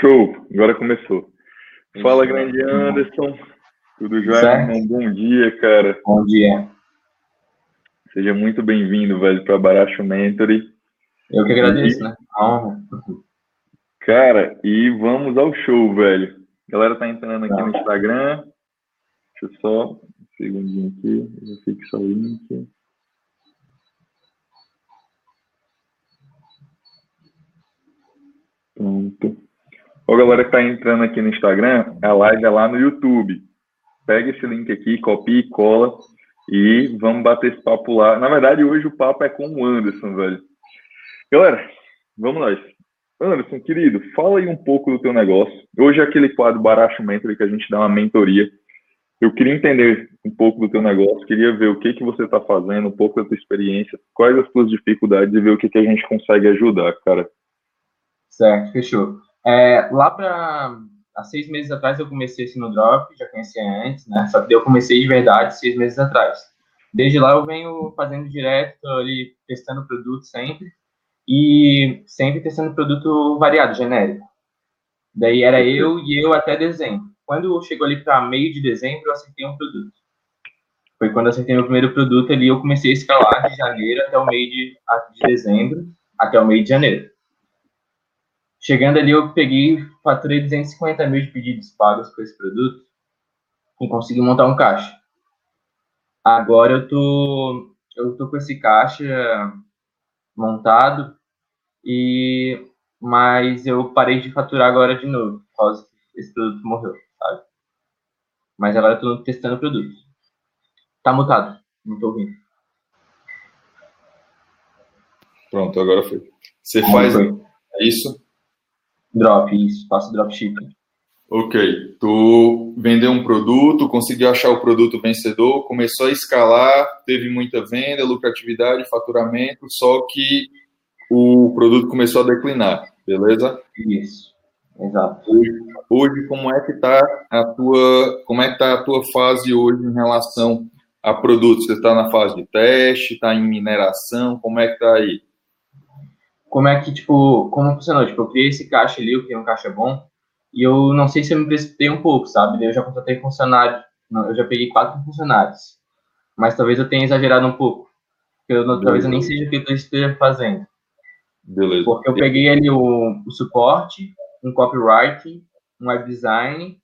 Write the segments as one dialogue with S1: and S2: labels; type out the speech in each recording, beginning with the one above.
S1: Show! Agora começou. Fala, grande Anderson. Tudo jóia? Um bom dia, cara.
S2: Bom dia.
S1: Seja muito bem-vindo, velho, para Baracho Mentoring.
S2: Eu que agradeço, e... né? A honra.
S1: Cara, e vamos ao show, velho. A galera tá entrando aqui tá. no Instagram. Deixa eu só um segundinho aqui. Eu fixar o link. Pronto. Ó, galera que tá entrando aqui no Instagram, a live é lá no YouTube. Pega esse link aqui, copia e cola e vamos bater esse papo lá. Na verdade, hoje o papo é com o Anderson, velho. Galera, vamos lá. Anderson, querido, fala aí um pouco do teu negócio. Hoje é aquele quadro Baracho Mentor que a gente dá uma mentoria. Eu queria entender um pouco do teu negócio, queria ver o que que você está fazendo, um pouco da tua experiência, quais as tuas dificuldades e ver o que que a gente consegue ajudar, cara.
S2: Certo, fechou. É, lá para há seis meses atrás eu comecei esse no Drop, já conhecia antes, né? Só que eu comecei de verdade seis meses atrás. Desde lá eu venho fazendo direto, ali testando produto sempre e sempre testando produto variado, genérico. Daí era eu e eu até dezembro. Quando chegou ali para meio de dezembro, eu acertei um produto. Foi quando eu acertei meu primeiro produto ali, eu comecei a escalar de janeiro até o meio de, de dezembro, até o meio de janeiro. Chegando ali, eu peguei, faturei 250 mil de pedidos pagos com esse produto e consegui montar um caixa. Agora eu tô, eu tô com esse caixa montado e mas eu parei de faturar agora de novo, por causa que esse produto morreu, sabe? Mas agora eu tô testando o produto. Tá mutado, não tô ouvindo.
S1: Pronto, agora foi. Você faz foi. isso?
S2: Drop, isso, faço dropshipping.
S1: Ok, tu vendeu um produto, conseguiu achar o produto vencedor, começou a escalar, teve muita venda, lucratividade, faturamento, só que o produto começou a declinar, beleza?
S2: Isso, exato.
S1: Hoje, hoje como é que tá a tua, como é que tá a tua fase hoje em relação a produtos? Você está na fase de teste, está em mineração, como é que tá aí?
S2: Como é que, tipo, como funcionou? Tipo, eu criei esse caixa ali, eu criei um caixa bom, e eu não sei se eu me precipitei um pouco, sabe? Eu já contratei funcionário, eu já peguei quatro funcionários, mas talvez eu tenha exagerado um pouco, porque eu, talvez eu nem seja o que eu esteja fazendo.
S1: Beleza.
S2: Porque eu peguei ali o, o suporte, um copyright, um web design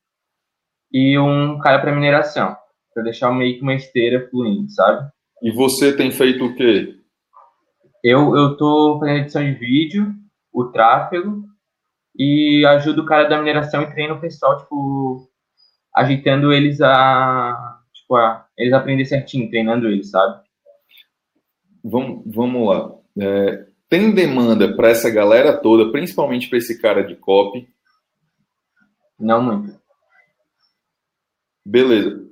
S2: e um cara para mineração, para deixar meio que uma esteira fluindo, sabe?
S1: E você tem feito o quê?
S2: Eu, eu tô fazendo edição de vídeo, o tráfego, e ajudo o cara da mineração e treino o pessoal, tipo, agitando eles a. Tipo, a, eles aprender certinho, treinando eles, sabe?
S1: Vamos, vamos lá. É, tem demanda para essa galera toda, principalmente para esse cara de copy?
S2: Não muito.
S1: Beleza.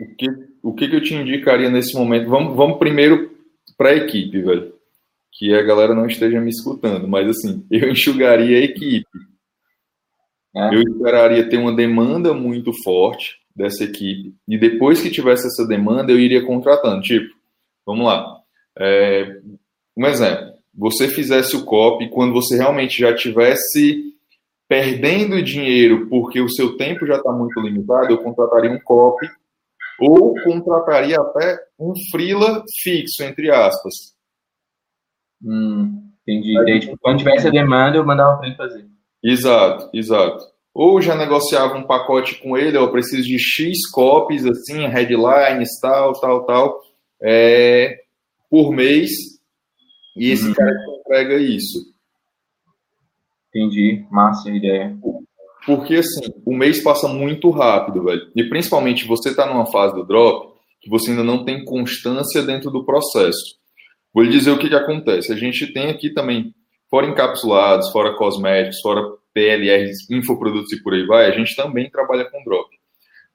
S1: O que, o que, que eu te indicaria nesse momento? Vamos, vamos primeiro para a equipe, velho que a galera não esteja me escutando, mas assim, eu enxugaria a equipe. É. Eu esperaria ter uma demanda muito forte dessa equipe e depois que tivesse essa demanda eu iria contratando. Tipo, vamos lá, é, um exemplo, você fizesse o copy quando você realmente já tivesse perdendo dinheiro porque o seu tempo já está muito limitado, eu contrataria um copy ou contrataria até um freela fixo, entre aspas
S2: Hum, entendi. Daí, tipo, quando tivesse a demanda, eu mandava para ele fazer.
S1: Exato, exato. Ou já negociava um pacote com ele, eu preciso de X copies, assim, headlines, tal, tal, tal, é, por mês, e esse uhum. cara entrega isso.
S2: Entendi, massa ideia.
S1: Porque, assim, o mês passa muito rápido, velho. E principalmente você tá numa fase do drop que você ainda não tem constância dentro do processo. Vou lhe dizer o que, que acontece. A gente tem aqui também, fora encapsulados, fora cosméticos, fora PLRs, infoprodutos e por aí vai, a gente também trabalha com drop.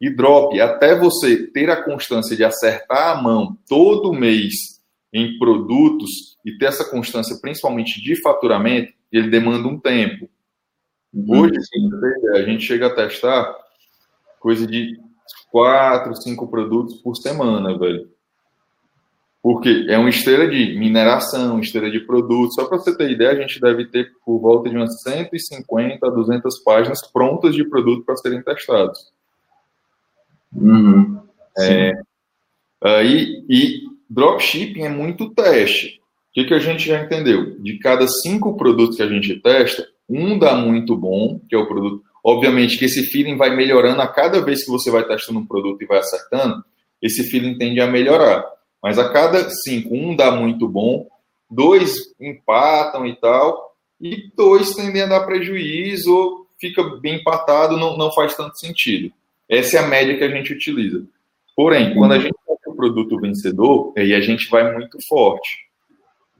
S1: E drop, até você ter a constância de acertar a mão todo mês em produtos e ter essa constância principalmente de faturamento, ele demanda um tempo. Hoje, a gente chega a testar coisa de quatro, cinco produtos por semana, velho. Porque é uma esteira de mineração, esteira de produtos. Só para você ter ideia, a gente deve ter por volta de umas 150 a 200 páginas prontas de produto para serem testados.
S2: Uhum.
S1: É, aí, e dropshipping é muito teste. O que, que a gente já entendeu? De cada cinco produtos que a gente testa, um dá muito bom, que é o produto. Obviamente que esse feeling vai melhorando a cada vez que você vai testando um produto e vai acertando, esse feeling tende a melhorar. Mas a cada cinco, um dá muito bom, dois empatam e tal, e dois tendem a dar prejuízo, ou fica bem empatado, não, não faz tanto sentido. Essa é a média que a gente utiliza. Porém, quando a gente tem o produto vencedor, aí a gente vai muito forte.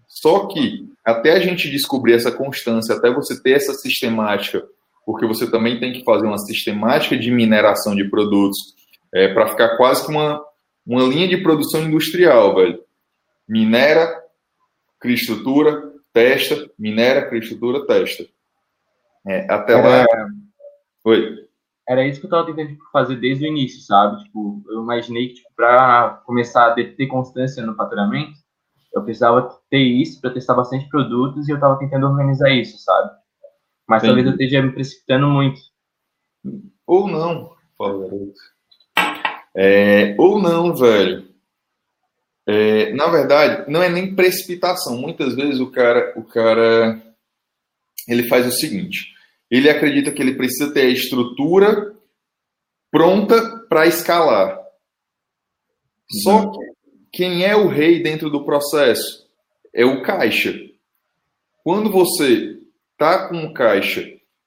S1: Só que até a gente descobrir essa constância, até você ter essa sistemática, porque você também tem que fazer uma sistemática de mineração de produtos é, para ficar quase que uma, uma linha de produção industrial, velho. Minera, cria estrutura, testa, minera, cria estrutura, testa. É, até
S2: Era...
S1: lá. Oi.
S2: Era isso que eu estava tentando tipo, fazer desde o início, sabe? Tipo, eu imaginei que tipo, para começar a ter constância no faturamento, eu precisava ter isso para testar bastante produtos e eu estava tentando organizar isso, sabe? Mas Entendi. talvez eu esteja me precipitando muito.
S1: Ou não, fala garoto. É, ou não, velho. É, na verdade, não é nem precipitação. Muitas vezes o cara, o cara, ele faz o seguinte: ele acredita que ele precisa ter a estrutura pronta para escalar. Só uhum. que quem é o rei dentro do processo é o caixa. Quando você tá com o caixa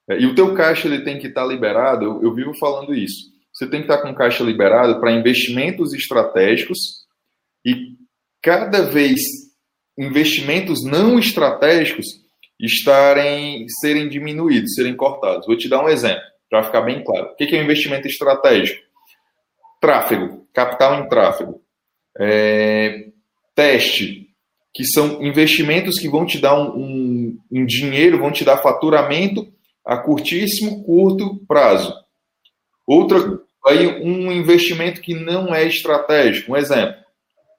S1: é, e o teu caixa ele tem que estar tá liberado, eu, eu vivo falando isso você tem que estar com caixa liberado para investimentos estratégicos e cada vez investimentos não estratégicos estarem serem diminuídos, serem cortados. Vou te dar um exemplo para ficar bem claro. O que é um investimento estratégico? Tráfego, capital em tráfego, é, teste, que são investimentos que vão te dar um, um, um dinheiro, vão te dar faturamento a curtíssimo, curto prazo. Outra aí um investimento que não é estratégico. Um exemplo: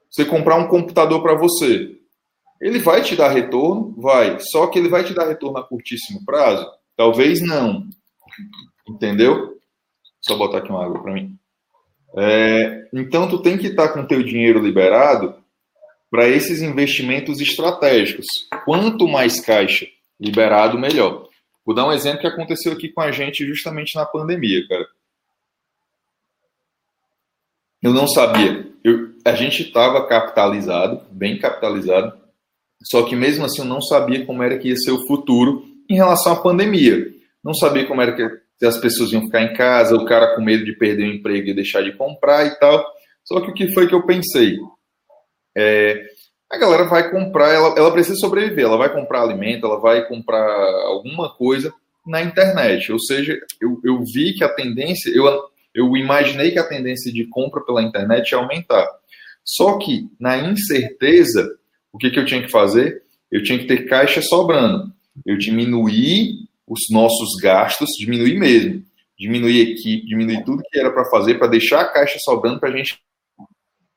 S1: você comprar um computador para você. Ele vai te dar retorno? Vai. Só que ele vai te dar retorno a curtíssimo prazo? Talvez não. Entendeu? Só botar aqui uma água para mim. É, então, tu tem que estar tá com teu dinheiro liberado para esses investimentos estratégicos. Quanto mais caixa liberado, melhor. Vou dar um exemplo que aconteceu aqui com a gente justamente na pandemia, cara. Eu não sabia. Eu, a gente estava capitalizado, bem capitalizado, só que mesmo assim eu não sabia como era que ia ser o futuro em relação à pandemia. Não sabia como era que as pessoas iam ficar em casa, o cara com medo de perder o emprego e deixar de comprar e tal. Só que o que foi que eu pensei? É, a galera vai comprar, ela, ela precisa sobreviver, ela vai comprar alimento, ela vai comprar alguma coisa na internet. Ou seja, eu, eu vi que a tendência, eu eu imaginei que a tendência de compra pela internet ia aumentar. Só que, na incerteza, o que, que eu tinha que fazer? Eu tinha que ter caixa sobrando. Eu diminuí os nossos gastos, diminuir mesmo. Diminuir equipe, diminuir tudo que era para fazer, para deixar a caixa sobrando para a gente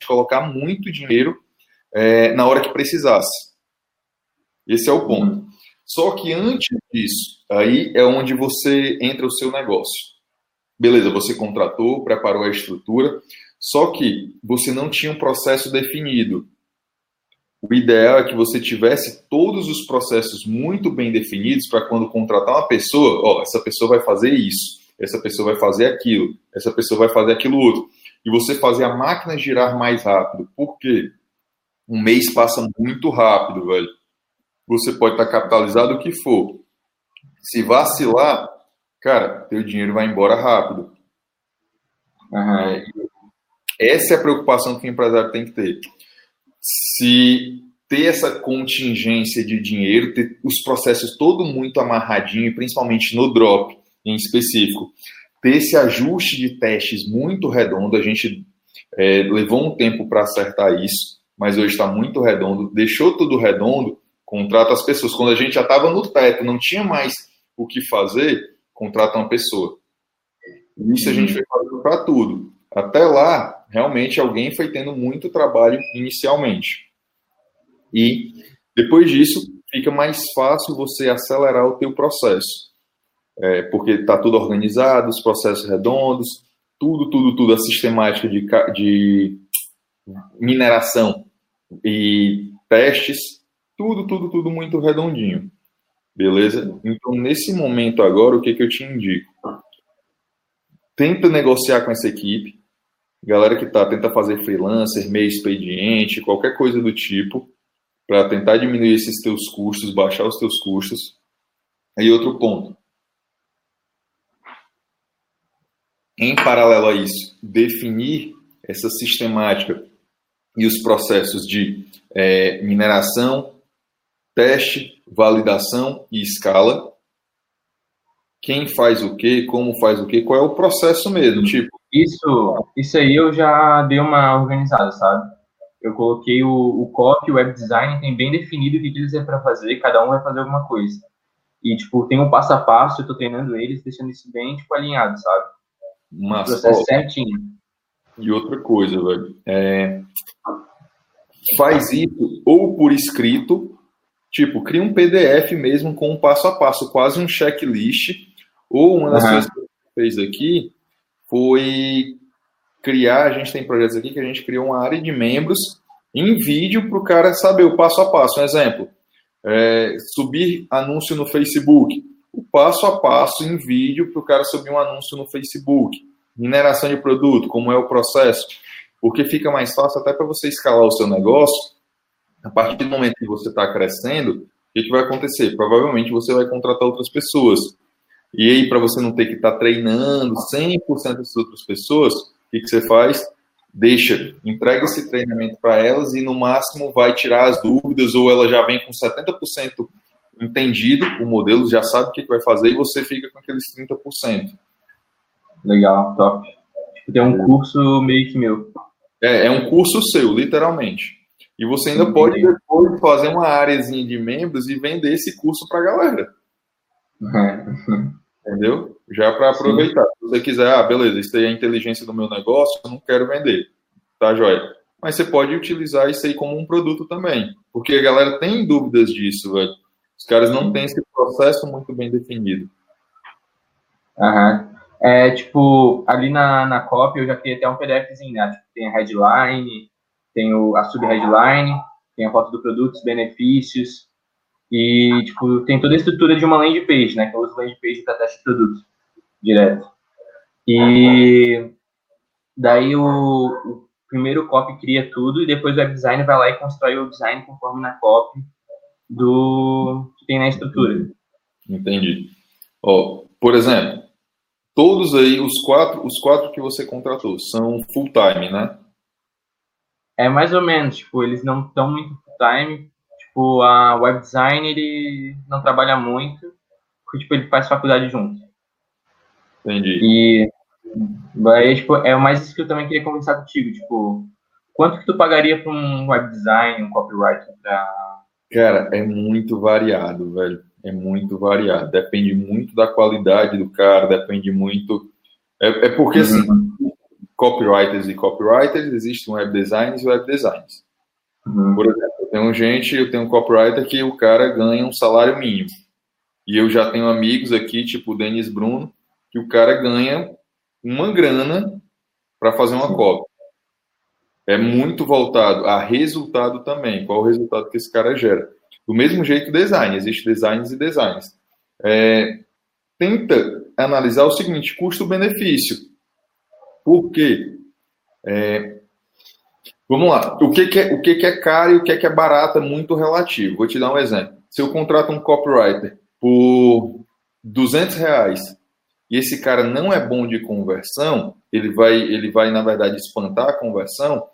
S1: colocar muito dinheiro é, na hora que precisasse. Esse é o ponto. Só que antes disso, aí é onde você entra o seu negócio. Beleza, você contratou, preparou a estrutura, só que você não tinha um processo definido. O ideal é que você tivesse todos os processos muito bem definidos para quando contratar uma pessoa, ó, essa pessoa vai fazer isso, essa pessoa vai fazer aquilo, essa pessoa vai fazer aquilo outro. E você fazer a máquina girar mais rápido. Por quê? Um mês passa muito rápido, velho. Você pode estar capitalizado o que for. Se vacilar, cara, teu dinheiro vai embora rápido. Uhum. essa é a preocupação que o empresário tem que ter. Se ter essa contingência de dinheiro, ter os processos todo muito amarradinho, principalmente no drop em específico, ter esse ajuste de testes muito redondo, a gente é, levou um tempo para acertar isso, mas hoje está muito redondo, deixou tudo redondo, contrata as pessoas. Quando a gente já estava no teto, não tinha mais o que fazer, contrata uma pessoa. Isso a gente foi fazendo para tudo. Até lá, realmente alguém foi tendo muito trabalho inicialmente. E depois disso, fica mais fácil você acelerar o teu processo. É, porque está tudo organizado, os processos redondos, tudo, tudo, tudo, a sistemática de, de mineração e testes, tudo, tudo, tudo muito redondinho. Beleza? Então, nesse momento agora, o que, que eu te indico? Tenta negociar com essa equipe. Galera que tá, tenta fazer freelancer, meio expediente, qualquer coisa do tipo, para tentar diminuir esses teus custos, baixar os teus custos. Aí outro ponto. Em paralelo a isso, definir essa sistemática e os processos de é, mineração, teste, validação e escala. Quem faz o que, como faz o que, qual é o processo mesmo, tipo.
S2: Isso, isso aí eu já dei uma organizada, sabe? Eu coloquei o, o copy, o web design, tem bem definido o que, eles é para fazer, cada um vai fazer alguma coisa. E, tipo, tem um passo a passo, eu tô treinando eles, deixando isso bem, tipo, alinhado, sabe?
S1: Mas,
S2: processo certinho.
S1: E outra coisa, velho, é... faz isso ou por escrito, Tipo, cria um PDF mesmo com um passo a passo, quase um checklist. Ou uma das uhum. coisas que a gente fez aqui foi criar, a gente tem projetos aqui que a gente criou uma área de membros em vídeo para o cara saber o passo a passo. Um exemplo, é, subir anúncio no Facebook. O passo a passo em vídeo para o cara subir um anúncio no Facebook. Mineração de produto, como é o processo. Porque fica mais fácil até para você escalar o seu negócio a partir do momento que você está crescendo, o que, vai acontecer? Provavelmente você vai contratar outras pessoas. E aí, para você não ter que estar tá treinando 100% dessas outras pessoas, o que, que você faz? Deixa, entrega esse treinamento para elas e no máximo vai tirar as dúvidas, ou ela já vem com 70% entendido o modelo, já sabe o que, que vai fazer e você fica com aqueles 30%.
S2: Legal, top. Tem um curso meio que meu.
S1: É, é um curso seu, literalmente. E você ainda pode depois fazer uma áreazinha de membros e vender esse curso para a galera. É. Entendeu? Já para aproveitar. Sim. Se você quiser, ah, beleza, isso aí é a inteligência do meu negócio, eu não quero vender. Tá, joia? Mas você pode utilizar isso aí como um produto também. Porque a galera tem dúvidas disso, velho. Os caras não têm esse processo muito bem definido.
S2: Aham. É, tipo, ali na, na copy eu já criei até um PDFzinho, né? Tipo, tem a headline, tem o, a subheadline, tem a foto do produto, os benefícios, e tipo, tem toda a estrutura de uma landing page, né? Que eu uso landing page para teste de produto, direto. E daí o, o primeiro copy cria tudo e depois o web design vai lá e constrói o design conforme na copy do que tem na estrutura.
S1: Entendi. Oh, por exemplo, todos aí, os quatro, os quatro que você contratou são full time, né?
S2: É mais ou menos, tipo, eles não estão muito time. Tipo, a web design ele não trabalha muito, porque tipo, ele faz faculdade junto.
S1: Entendi.
S2: E tipo, é mais isso que eu também queria conversar contigo, tipo, quanto que tu pagaria para um web design, um copywriter pra...
S1: Cara, é muito variado, velho. É muito variado. Depende muito da qualidade do cara, depende muito. É, é porque assim, uhum copywriters e copywriters, existem web designers e web designers. Uhum. Por exemplo, eu tenho gente, eu tenho um copywriter que o cara ganha um salário mínimo. E eu já tenho amigos aqui, tipo o Denis Bruno, que o cara ganha uma grana para fazer uma copy. É muito voltado a resultado também. Qual o resultado que esse cara gera? Do mesmo jeito, design. Existe designs e designs. É, tenta analisar o seguinte: custo-benefício. Por quê? É, vamos lá. O, que, que, é, o que, que é caro e o que, que é barato é muito relativo. Vou te dar um exemplo. Se eu contrato um copywriter por 200 reais e esse cara não é bom de conversão, ele vai, ele vai na verdade, espantar a conversão,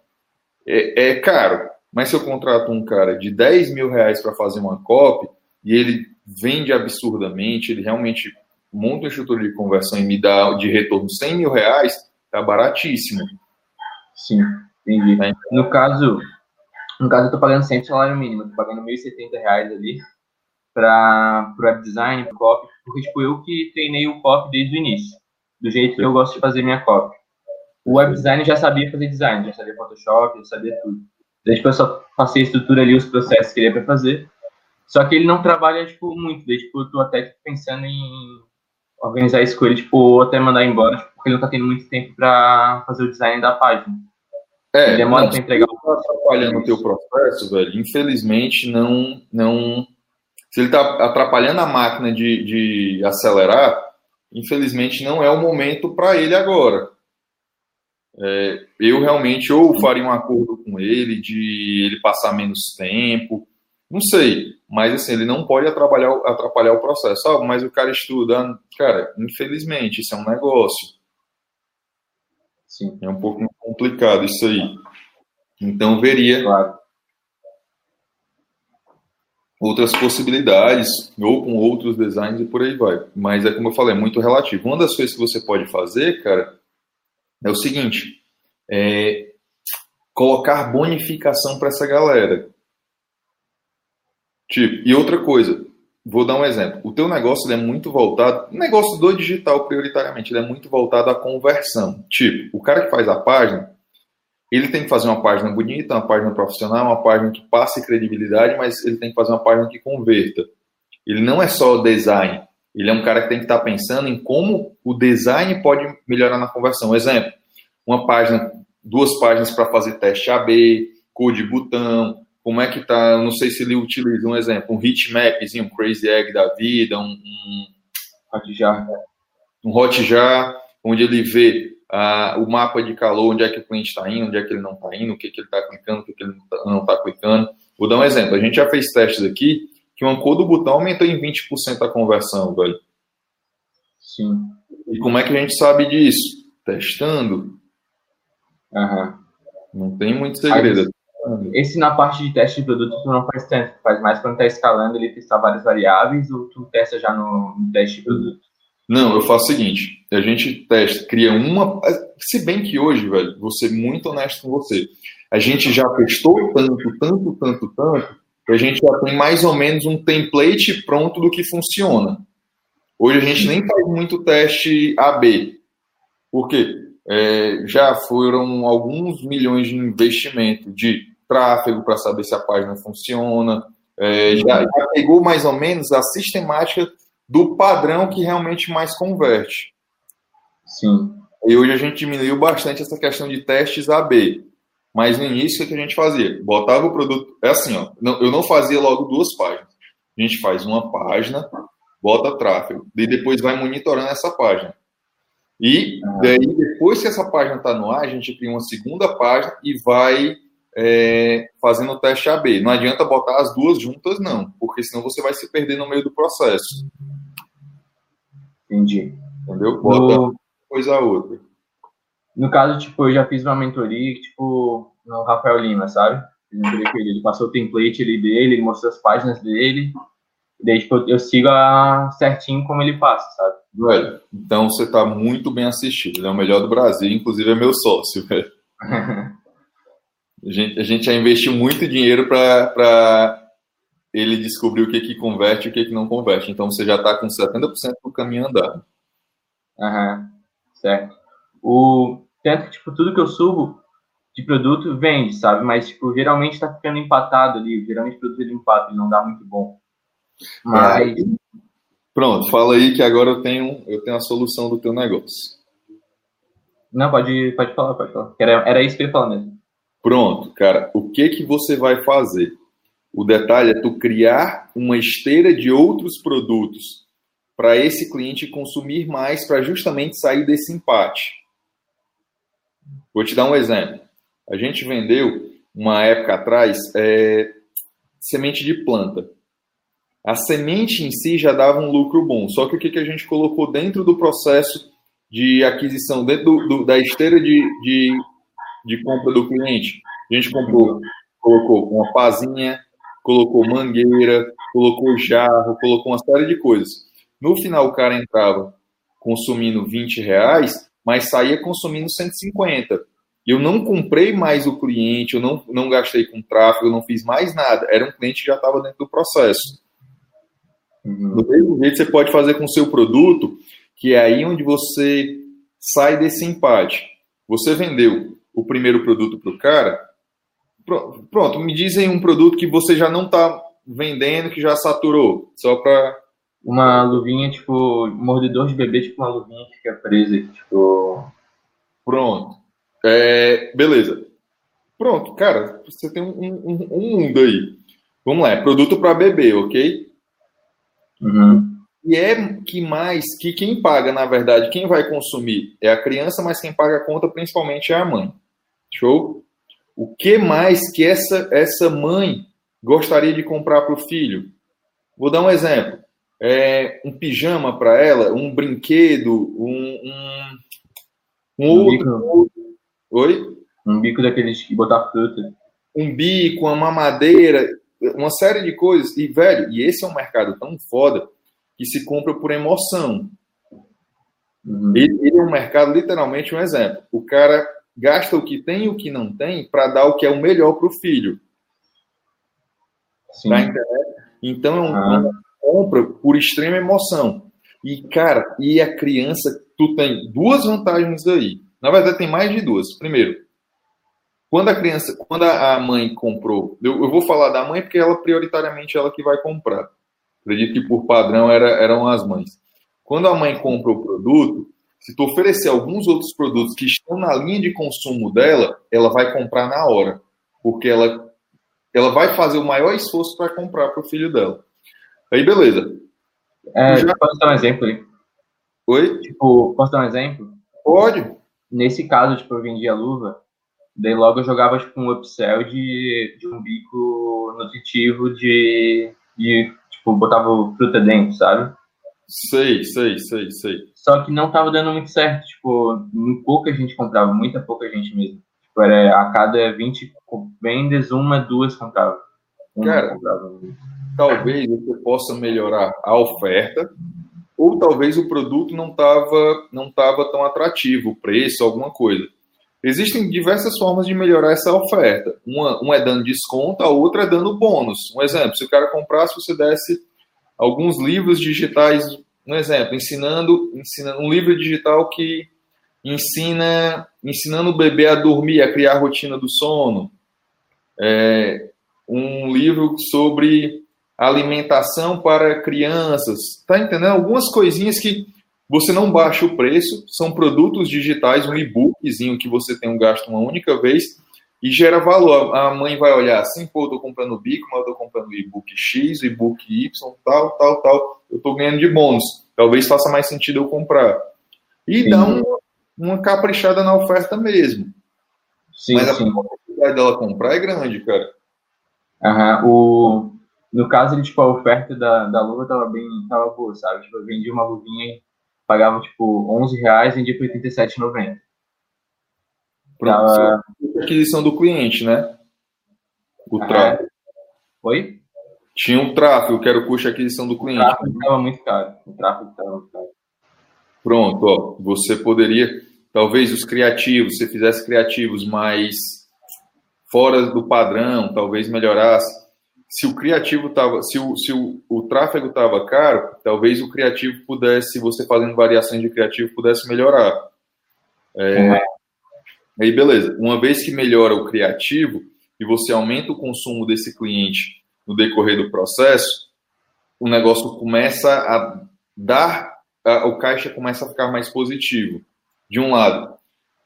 S1: é, é caro. Mas se eu contrato um cara de 10 mil reais para fazer uma copy e ele vende absurdamente, ele realmente monta uma estrutura de conversão e me dá de retorno 100 mil reais, Tá baratíssimo.
S2: Sim, entendi. É. No caso, no caso eu tô pagando sempre salário mínimo, tô pagando 1.070 reais ali para o web design, pro copy, porque tipo, eu que treinei o copy desde o início, do jeito que eu gosto de fazer minha copy. O web design já sabia fazer design, já sabia Photoshop, já sabia tudo. Daí, tipo, eu só passei a estrutura ali, os processos que ele ia pra fazer. Só que ele não trabalha, tipo, muito. Daí, tipo, eu tô até tipo, pensando em organizar isso com ele, tipo, ou até mandar embora, tipo, porque ele não tá tendo muito tempo pra fazer o design da página.
S1: É, ele demora para entregar. Se ele tá atrapalhando o teu processo, velho, infelizmente não, não. Se ele tá atrapalhando a máquina de, de acelerar, infelizmente não é o momento para ele agora. É, eu realmente ou faria um acordo com ele de ele passar menos tempo, não sei, mas assim, ele não pode atrapalhar, atrapalhar o processo. Ah, mas o cara estuda, cara, infelizmente, isso é um negócio. Sim. É um pouco complicado isso aí. Então veria claro. outras possibilidades, ou com outros designs e por aí vai. Mas é como eu falei, é muito relativo. Uma das coisas que você pode fazer, cara, é o seguinte: é colocar bonificação para essa galera. Tipo, e outra coisa, vou dar um exemplo. O teu negócio é muito voltado, o negócio do digital prioritariamente, ele é muito voltado à conversão. Tipo, o cara que faz a página, ele tem que fazer uma página bonita, uma página profissional, uma página que passe credibilidade, mas ele tem que fazer uma página que converta. Ele não é só design, ele é um cara que tem que estar pensando em como o design pode melhorar na conversão. Exemplo, uma página, duas páginas para fazer teste AB, code botão, como é que tá, eu não sei se ele utiliza um exemplo, um heatmapzinho, um crazy egg da vida, um, um hotjar, um hotjar, onde ele vê ah, o mapa de calor, onde é que o cliente está indo, onde é que ele não está indo, o que, que ele está clicando, o que, que ele não está clicando. Vou dar um exemplo, a gente já fez testes aqui, que uma cor do botão aumentou em 20% a conversão, velho.
S2: Sim.
S1: E como é que a gente sabe disso? Testando.
S2: Uhum.
S1: Não tem muito segredo.
S2: Esse na parte de teste de produto tu não faz tanto, faz mais quando está escalando ele testar várias variáveis ou tu testa já no, no teste de produto?
S1: Não, eu faço o seguinte, a gente testa, cria uma, se bem que hoje, velho, vou ser muito honesto com você, a gente já testou tanto, tanto, tanto, tanto, que a gente já tem mais ou menos um template pronto do que funciona. Hoje a gente nem faz muito teste AB. Por quê? É, já foram alguns milhões de investimento de tráfego para saber se a página funciona. É, já, já pegou mais ou menos a sistemática do padrão que realmente mais converte.
S2: Sim.
S1: E hoje a gente diminuiu bastante essa questão de testes AB. Mas no início, o que a gente fazia? Botava o produto. É assim, ó. eu não fazia logo duas páginas. A gente faz uma página, bota tráfego, e depois vai monitorando essa página. E daí, depois que essa página está no ar, a gente cria uma segunda página e vai é, fazendo o teste AB. Não adianta botar as duas juntas, não, porque senão você vai se perder no meio do processo.
S2: Entendi.
S1: Entendeu? Bota no... coisa a outra.
S2: No caso, tipo, eu já fiz uma mentoria, tipo, no Rafael Lima, sabe? Ele passou o template ali dele, ele mostrou as páginas dele, daí, tipo, eu sigo a... certinho como ele passa, sabe?
S1: Velho, então você tá muito bem assistido. Ele é o melhor do Brasil, inclusive é meu sócio, velho. a, gente, a gente já investiu muito dinheiro para ele descobrir o que, que converte e o que, que não converte. Então você já está com 70% do caminho andado.
S2: Aham, certo. O, tanto que, tipo, tudo que eu subo de produto vende, sabe? Mas, tipo, geralmente está ficando empatado ali. Geralmente o produto ele empata, ele não dá muito bom. Mas... É.
S1: Pronto, fala aí que agora eu tenho, eu tenho a solução do teu negócio.
S2: Não, pode, pode falar, pode falar. Era, era isso que eu ia falar mesmo.
S1: Pronto, cara. O que que você vai fazer? O detalhe é tu criar uma esteira de outros produtos para esse cliente consumir mais para justamente sair desse empate. Vou te dar um exemplo. A gente vendeu uma época atrás é, semente de planta. A semente em si já dava um lucro bom, só que o que, que a gente colocou dentro do processo de aquisição, dentro do, do, da esteira de, de, de, compra do cliente? A gente comprou, colocou uma pazinha, colocou mangueira, colocou jarro, colocou uma série de coisas. No final, o cara entrava consumindo 20 reais, mas saía consumindo 150. Eu não comprei mais o cliente, eu não, não gastei com tráfego, eu não fiz mais nada. Era um cliente que já estava dentro do processo. Uhum. Do mesmo jeito, você pode fazer com o seu produto, que é aí onde você sai desse empate. Você vendeu o primeiro produto para o cara, Pronto, me dizem um produto que você já não está vendendo, que já saturou, só para
S2: uma luvinha, tipo, mordedor de bebê, tipo uma luvinha que fica presa, tipo.
S1: Pronto. É, beleza. Pronto, cara, você tem um, um, um mundo aí. Vamos lá, é produto para bebê, ok?
S2: Uhum.
S1: E é que mais, que quem paga, na verdade, quem vai consumir é a criança, mas quem paga a conta principalmente é a mãe. Show? O que mais que essa, essa mãe gostaria de comprar para o filho? Vou dar um exemplo é, um pijama para ela, um brinquedo, um, um, um, um outro. Bico. Oi?
S2: Um bico daqueles que botar fruta.
S1: Um bico, uma mamadeira, uma série de coisas. E, velho, e esse é um mercado tão foda que se compra por emoção. Uhum. Ele, ele, é um mercado, literalmente, um exemplo. O cara gasta o que tem e o que não tem para dar o que é o melhor para o filho. Sim. Tá entendendo? Então, é um, ah compra por extrema emoção. E, cara, e a criança, tu tem duas vantagens aí. Na verdade, tem mais de duas. Primeiro, quando a criança, quando a mãe comprou, eu, eu vou falar da mãe porque ela prioritariamente ela que vai comprar. Acredito que por padrão era, eram as mães. Quando a mãe compra o produto, se tu oferecer alguns outros produtos que estão na linha de consumo dela, ela vai comprar na hora, porque ela, ela vai fazer o maior esforço para comprar para o filho dela. Aí, beleza.
S2: É, Já... Posso dar um exemplo aí?
S1: Oi?
S2: Tipo, posso dar um exemplo?
S1: Pode.
S2: Nesse caso, tipo, eu vendia luva, daí logo eu jogava, tipo, um upsell de, de um bico nutritivo de, de, tipo, botava fruta dentro, sabe?
S1: Sei, sei, sei, sei.
S2: Só que não tava dando muito certo, tipo, pouca gente comprava, muita pouca gente mesmo. Tipo, era a cada 20 vendas, uma, duas comprava.
S1: Uma Cara, comprava talvez você possa melhorar a oferta, ou talvez o produto não estava não tava tão atrativo, o preço, alguma coisa. Existem diversas formas de melhorar essa oferta. Uma, uma é dando desconto, a outra é dando bônus. Um exemplo, se o cara comprasse, você desse alguns livros digitais, um exemplo, ensinando, ensinando um livro digital que ensina ensinando o bebê a dormir, a criar a rotina do sono. É, um livro sobre alimentação para crianças, tá entendendo? Algumas coisinhas que você não baixa o preço, são produtos digitais, um e-bookzinho que você tem um gasto uma única vez e gera valor. A mãe vai olhar assim, pô, eu tô comprando o bico, mas eu tô comprando o e-book X, o e-book Y, tal, tal, tal, eu tô ganhando de bônus. Talvez faça mais sentido eu comprar. E sim. dá uma, uma caprichada na oferta mesmo. Sim, mas a possibilidade dela comprar é grande, cara.
S2: Uhum. O, no caso, tipo, a oferta da, da luva tava bem, tava boa, sabe? Tipo, eu vendi uma luvinha e pagava, tipo, 11 reais e vendia por 87,90.
S1: Tava... Aquisição do cliente, né? O ah, tráfego.
S2: Oi?
S1: Tinha um tráfego, que era o custo de aquisição do cliente. O
S2: tráfego estava muito caro. O tráfego estava muito caro.
S1: Pronto, ó. Você poderia, talvez os criativos, se fizesse criativos mais fora do padrão, talvez melhorasse se o criativo tava, se o, se o, o tráfego estava caro, talvez o criativo pudesse, você fazendo variações de criativo, pudesse melhorar. É, uhum. Aí, beleza. Uma vez que melhora o criativo e você aumenta o consumo desse cliente no decorrer do processo, o negócio começa a dar, a, o caixa começa a ficar mais positivo. De um lado,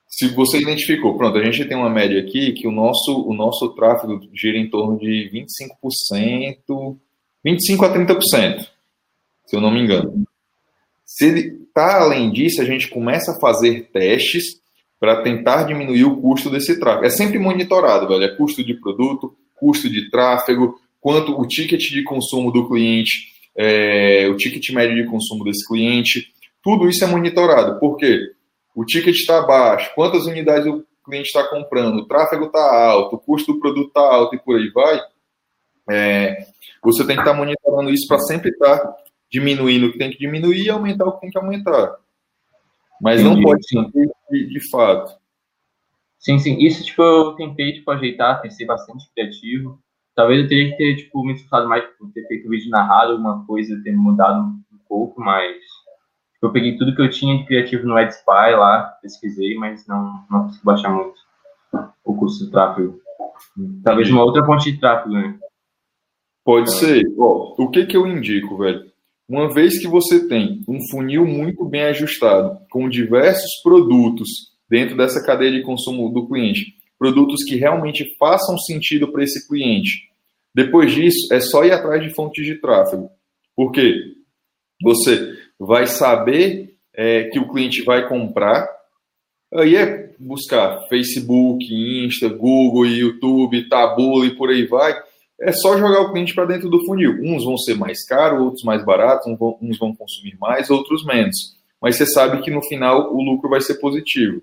S1: se você identificou, pronto, a gente tem uma média aqui que o nosso, o nosso tráfego gira em torno de 25%, 25% a 30%, se eu não me engano. Se ele está além disso, a gente começa a fazer testes para tentar diminuir o custo desse tráfego. É sempre monitorado, velho. É custo de produto, custo de tráfego, quanto o ticket de consumo do cliente, é, o ticket médio de consumo desse cliente. Tudo isso é monitorado. Por quê? o ticket está baixo, quantas unidades o cliente está comprando, o tráfego está alto, o custo do produto está alto e por aí vai, é, você tem que estar tá monitorando isso para sempre estar tá diminuindo o que tem que diminuir e aumentar o que tem que aumentar. Mas Entendi, não pode ser de, de, fato.
S2: Sim, sim. Isso, tipo, eu tentei, tipo, ajeitar, pensei bastante criativo. Talvez eu teria que ter, tipo, me esforçado mais, tipo, ter feito um vídeo narrado, alguma coisa, ter mudado um pouco, mas eu peguei tudo que eu tinha de criativo no EdSpy lá, pesquisei, mas não, não consegui baixar muito o custo do tráfego. Talvez uma outra ponte de tráfego, né?
S1: Pode ser. Ó, o que, que eu indico, velho? Uma vez que você tem um funil muito bem ajustado, com diversos produtos dentro dessa cadeia de consumo do cliente, produtos que realmente façam sentido para esse cliente. Depois disso, é só ir atrás de fontes de tráfego. Porque você vai saber é, que o cliente vai comprar, aí é buscar Facebook, Insta, Google, YouTube, Tabula e por aí vai. É só jogar o cliente para dentro do funil. Uns vão ser mais caros, outros mais baratos, uns vão, consumir mais, outros menos. Mas você sabe que no final o lucro vai ser positivo.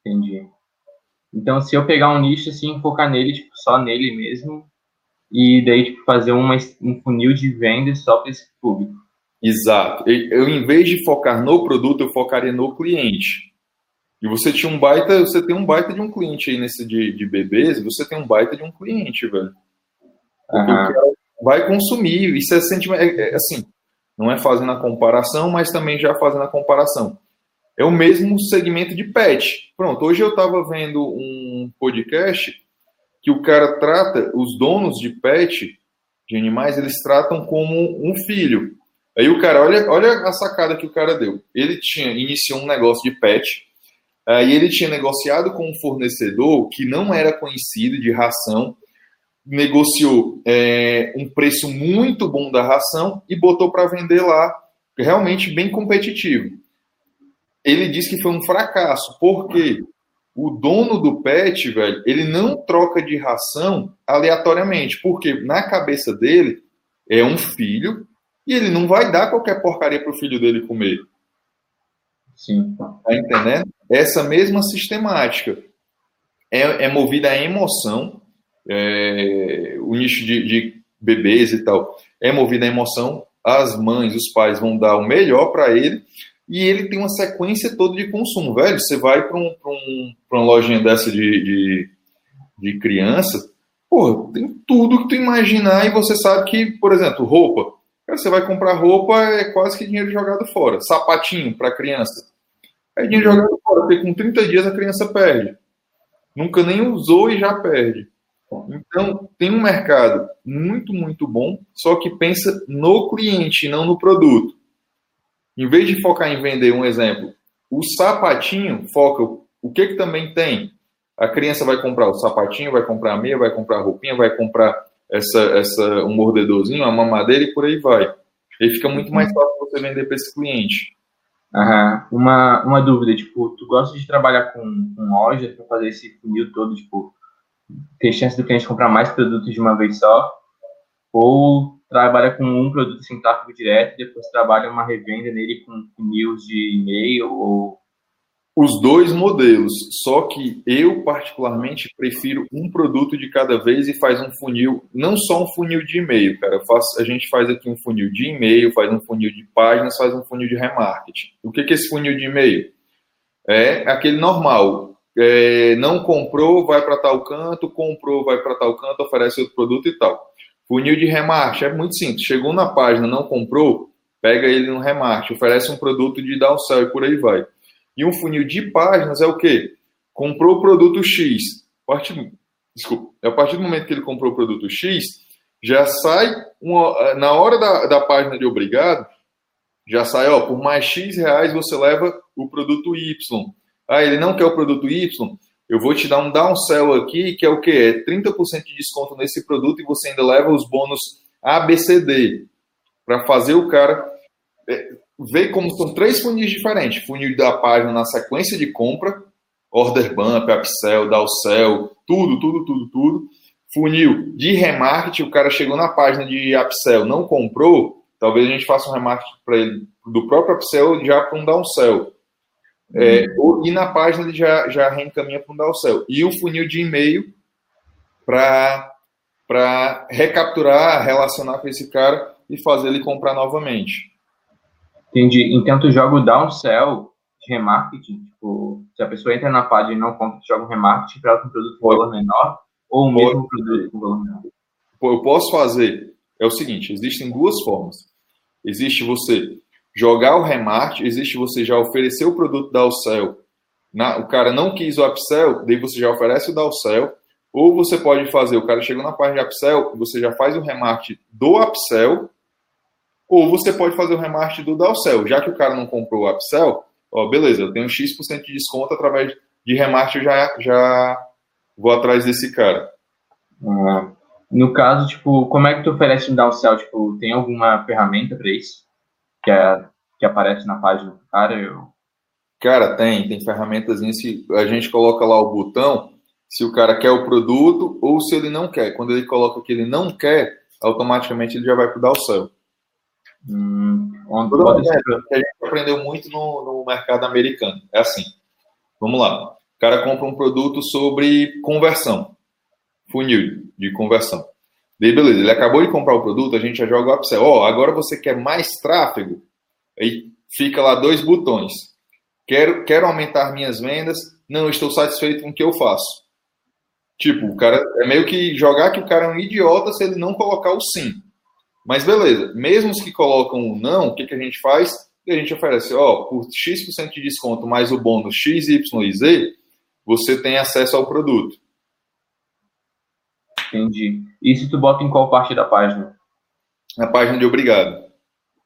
S2: Entendi. Então, se eu pegar um nicho assim, focar nele, tipo, só nele mesmo, e daí tipo, fazer uma, um funil de vendas só para esse público.
S1: Exato. Eu, em vez de focar no produto, eu focaria no cliente. E você tinha um baita, você tem um baita de um cliente aí nesse de, de bebês, você tem um baita de um cliente, velho. Uhum. Vai consumir, isso é sentimento, é, é, assim, não é fazendo a comparação, mas também já fazendo a comparação. É o mesmo segmento de pet. Pronto, hoje eu estava vendo um podcast que o cara trata, os donos de pet, de animais, eles tratam como um filho. Aí o cara, olha, olha a sacada que o cara deu. Ele tinha, iniciou um negócio de pet, aí ele tinha negociado com um fornecedor que não era conhecido de ração, negociou é, um preço muito bom da ração e botou para vender lá, realmente bem competitivo. Ele disse que foi um fracasso, porque o dono do pet, velho, ele não troca de ração aleatoriamente, porque na cabeça dele é um filho e ele não vai dar qualquer porcaria pro filho dele comer.
S2: Sim.
S1: Tá entendendo? Essa mesma sistemática é, é movida a emoção, é, o nicho de, de bebês e tal, é movida a emoção, as mães, os pais vão dar o melhor para ele e ele tem uma sequência toda de consumo, velho. Você vai para um, um, uma lojinha dessa de, de, de criança, pô, tem tudo que tu imaginar e você sabe que, por exemplo, roupa. você vai comprar roupa, é quase que dinheiro jogado fora. Sapatinho para criança. É dinheiro jogado fora, porque com 30 dias a criança perde. Nunca nem usou e já perde. Então, tem um mercado muito, muito bom, só que pensa no cliente, não no produto. Em vez de focar em vender um exemplo, o sapatinho foca o que que também tem. A criança vai comprar o sapatinho, vai comprar a meia, vai comprar a roupinha, vai comprar essa, essa um mordedorzinho, uma mamadeira e por aí vai. E fica muito mais fácil você vender para esse cliente.
S2: Uhum. Uma, uma dúvida, tipo, tu gosta de trabalhar com, com loja para fazer esse funil todo, tipo, ter chance do cliente comprar mais produtos de uma vez só? Ou trabalha com um produto sem tráfego direto depois trabalha uma revenda nele com news de e-mail ou
S1: os dois modelos, só que eu particularmente prefiro um produto de cada vez e faz um funil, não só um funil de e-mail, cara. Faço, a gente faz aqui um funil de e-mail, faz um funil de páginas, faz um funil de remarketing. O que é esse funil de e-mail? É aquele normal. É, não comprou, vai para tal canto, comprou, vai para tal canto, oferece outro produto e tal. Funil de remarketing é muito simples. Chegou na página, não comprou, pega ele no remarketing, oferece um produto de downsell e por aí vai. E um funil de páginas é o quê? Comprou o produto X. A partir, desculpa, a partir do momento que ele comprou o produto X, já sai, uma, na hora da, da página de obrigado, já sai, ó, por mais X reais você leva o produto Y. Ah, ele não quer o produto Y, eu vou te dar um downsell aqui, que é o quê? É 30% de desconto nesse produto e você ainda leva os bônus ABCD para fazer o cara é, ver como são três funis diferentes. Funil da página na sequência de compra, order bump, upsell, downsell, tudo, tudo, tudo, tudo. Funil de remarketing, o cara chegou na página de upsell, não comprou, talvez a gente faça um remarketing para ele do próprio upsell já para um downsell. É, e na página ele já, já reencaminha para um downsell. E o funil de e-mail para recapturar, relacionar com esse cara e fazer ele comprar novamente.
S2: Entendi. Então tu joga o downsell de remarketing, tipo, se a pessoa entra na página e não compra, tu joga um remarketing para ela com um produto com valor menor ou o mesmo produto com valor menor?
S1: Eu posso fazer. É o seguinte, existem duas formas. Existe você jogar o remarketing, existe você já oferecer o produto da upsell. Na, o cara não quis o upsell, daí você já oferece o downsell. Ou você pode fazer, o cara chegou na parte de upsell, você já faz o remarketing do upsell, ou você pode fazer o remarketing do downsell. Já que o cara não comprou o upsell, ó, beleza, eu tenho X% de desconto através de remarketing, já, já vou atrás desse cara.
S2: Ah, no caso, tipo, como é que tu oferece um downsell? Tipo, tem alguma ferramenta para isso? Que, é, que aparece na página do cara? Eu...
S1: Cara, tem, tem ferramentas. Se a gente coloca lá o botão, se o cara quer o produto ou se ele não quer. Quando ele coloca que ele não quer, automaticamente ele já vai para o downsell. Hum, onde pode ser? que a gente aprendeu muito no, no mercado americano. É assim. Vamos lá. O cara compra um produto sobre conversão funil de conversão. Daí, beleza, ele acabou de comprar o produto, a gente já joga o upsell. Ó, oh, agora você quer mais tráfego? Aí fica lá dois botões. Quero, quero aumentar minhas vendas? Não, estou satisfeito com o que eu faço. Tipo, o cara é meio que jogar que o cara é um idiota se ele não colocar o sim. Mas beleza, mesmo os que colocam o não, o que, que a gente faz? A gente oferece, ó, por X% de desconto mais o bônus X, Y e Z, você tem acesso ao produto.
S2: Entendi. E se tu bota em qual parte da página?
S1: Na página de obrigado.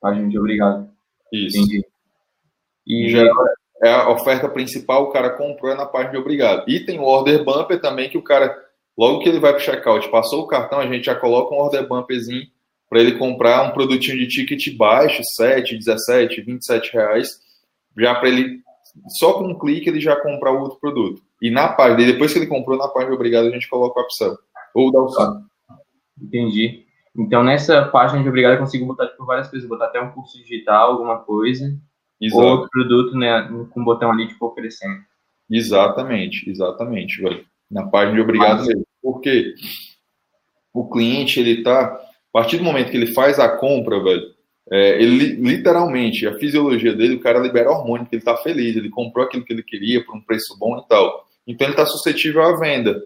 S2: Página de obrigado.
S1: Isso. Entendi. E já é a oferta principal, o cara comprou é na página de obrigado. E tem o order bumper também, que o cara, logo que ele vai para o checkout, passou o cartão, a gente já coloca um order bumperzinho para ele comprar um produtinho de ticket baixo, 7, 17, 27 reais, já para ele, só com um clique, ele já comprar o outro produto. E na página, depois que ele comprou, na página de obrigado, a gente coloca a opção. Ou da alçada.
S2: Entendi. Então, nessa página de obrigado, eu consigo botar tipo, várias coisas. Botar até um curso digital, alguma coisa. Exato. Ou outro produto, né? Com um botão ali, tipo, oferecendo.
S1: Exatamente, exatamente, velho. Na página de obrigado mesmo. Porque o cliente, ele tá. A partir do momento que ele faz a compra, velho, é, ele literalmente, a fisiologia dele, o cara libera hormônio, porque ele tá feliz, ele comprou aquilo que ele queria por um preço bom e tal. Então ele tá suscetível à venda.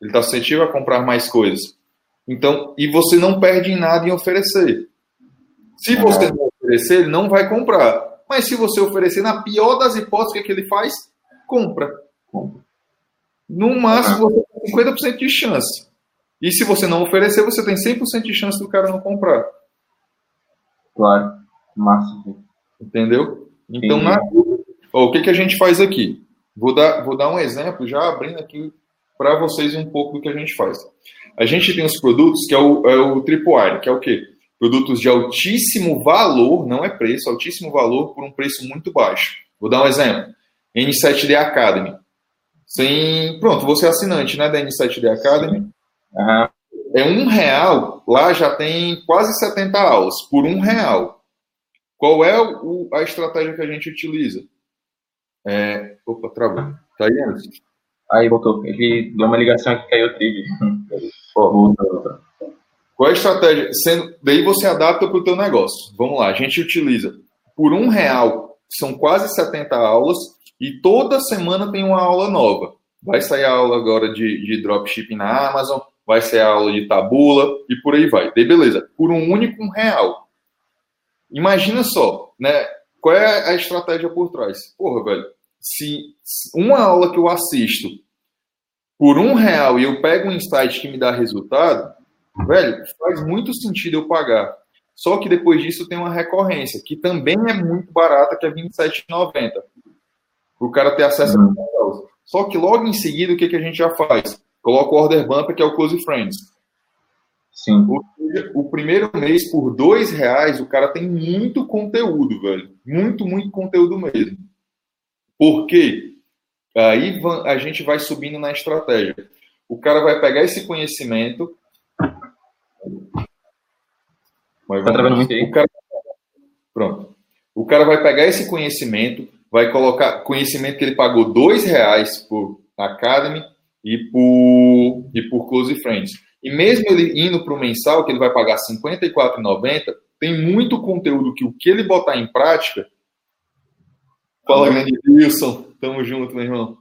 S1: Ele está suscetível a comprar mais coisas. Então, e você não perde em nada em oferecer. Se você não oferecer, ele não vai comprar. Mas se você oferecer, na pior das hipóteses, o que, é ele faz? Compra. No máximo, você tem 50% de chance. E se você não oferecer, você tem 100% de chance do cara não comprar.
S2: Claro. Massa.
S1: Entendeu? Então, na... oh, o que, que a gente faz aqui? Vou dar, vou dar um exemplo, já abrindo aqui para vocês um pouco do que a gente faz. A gente tem os produtos que é o, é o que é o quê? Produtos de altíssimo valor, não é preço, altíssimo valor por um preço muito baixo. Vou dar um exemplo. N7D Academy. Sem, pronto, você é assinante né, da N7D Academy. Uhum. É um real, lá já tem quase 70 aulas, por um real. Qual é o, a estratégia que a gente utiliza? É, opa, travou. Tá aí, Anderson?
S2: Aí voltou. Ele deu uma ligação aqui, caiu o trilho.
S1: Qual a estratégia? Sendo, daí você adapta para o teu negócio. Vamos lá, a gente utiliza por um real, são quase 70 aulas, e toda semana tem uma aula nova. Vai sair a aula agora de, de dropshipping na Amazon, vai sair a aula de tabula e por aí vai. Daí beleza, por um único real. Imagina só, né? Qual é a estratégia por trás? Porra, velho, se uma aula que eu assisto por um real e eu pego um insight que me dá resultado, velho, faz muito sentido eu pagar. Só que depois disso tem uma recorrência, que também é muito barata, que é R$27,90. O cara ter acesso uhum. a. Só que logo em seguida, o que, que a gente já faz? Coloca o order bumper, que é o Close Friends. Sim. O, o primeiro mês, por dois reais, o cara tem muito conteúdo, velho. Muito, muito conteúdo mesmo. Por quê? Aí a gente vai subindo na estratégia. O cara vai pegar esse conhecimento. Mas tá travando muito aí? O cara... Pronto. O cara vai pegar esse conhecimento, vai colocar conhecimento que ele pagou dois reais por Academy e por, e por Close Friends. E mesmo ele indo para o mensal, que ele vai pagar R$ 54,90, tem muito conteúdo que o que ele botar em prática Fala, grande Wilson. Tamo junto, meu irmão.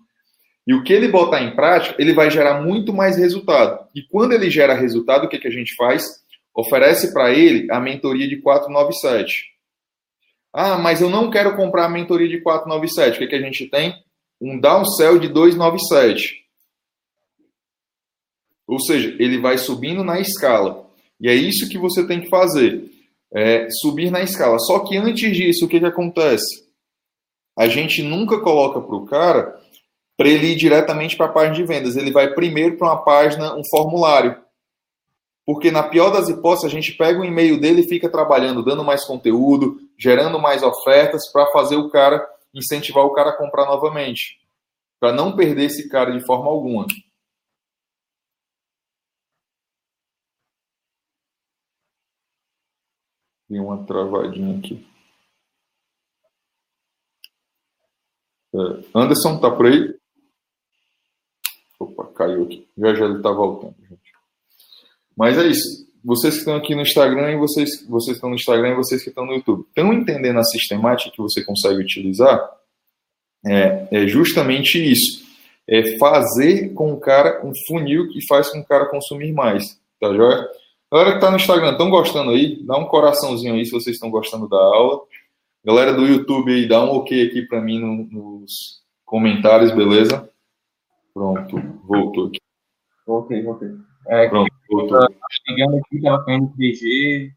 S1: E o que ele botar em prática, ele vai gerar muito mais resultado. E quando ele gera resultado, o que, que a gente faz? Oferece para ele a mentoria de 497. Ah, mas eu não quero comprar a mentoria de 497. O que, que a gente tem? Um downsell de 297. Ou seja, ele vai subindo na escala. E é isso que você tem que fazer. É subir na escala. Só que antes disso, o que, que acontece? A gente nunca coloca para o cara para ele ir diretamente para a página de vendas. Ele vai primeiro para uma página, um formulário. Porque na pior das hipóteses, a gente pega o e-mail dele e fica trabalhando, dando mais conteúdo, gerando mais ofertas para fazer o cara, incentivar o cara a comprar novamente. Para não perder esse cara de forma alguma. Tem uma travadinha aqui. Anderson, tá por aí? Opa, caiu aqui. Já já ele tá voltando, gente. Mas é isso. Vocês que estão aqui no Instagram e vocês, vocês estão no Instagram e vocês que estão no YouTube. Estão entendendo a sistemática que você consegue utilizar? É, é justamente isso. É fazer com o cara um funil que faz com o cara consumir mais. Tá joia? Galera que está no Instagram, estão gostando aí? Dá um coraçãozinho aí se vocês estão gostando da aula. Galera do YouTube aí, dá um ok aqui para mim no, nos comentários, beleza? Pronto, voltou aqui.
S2: Voltei, voltei. É, Pronto, voltou. Tá ligando aqui, tava caindo 3G.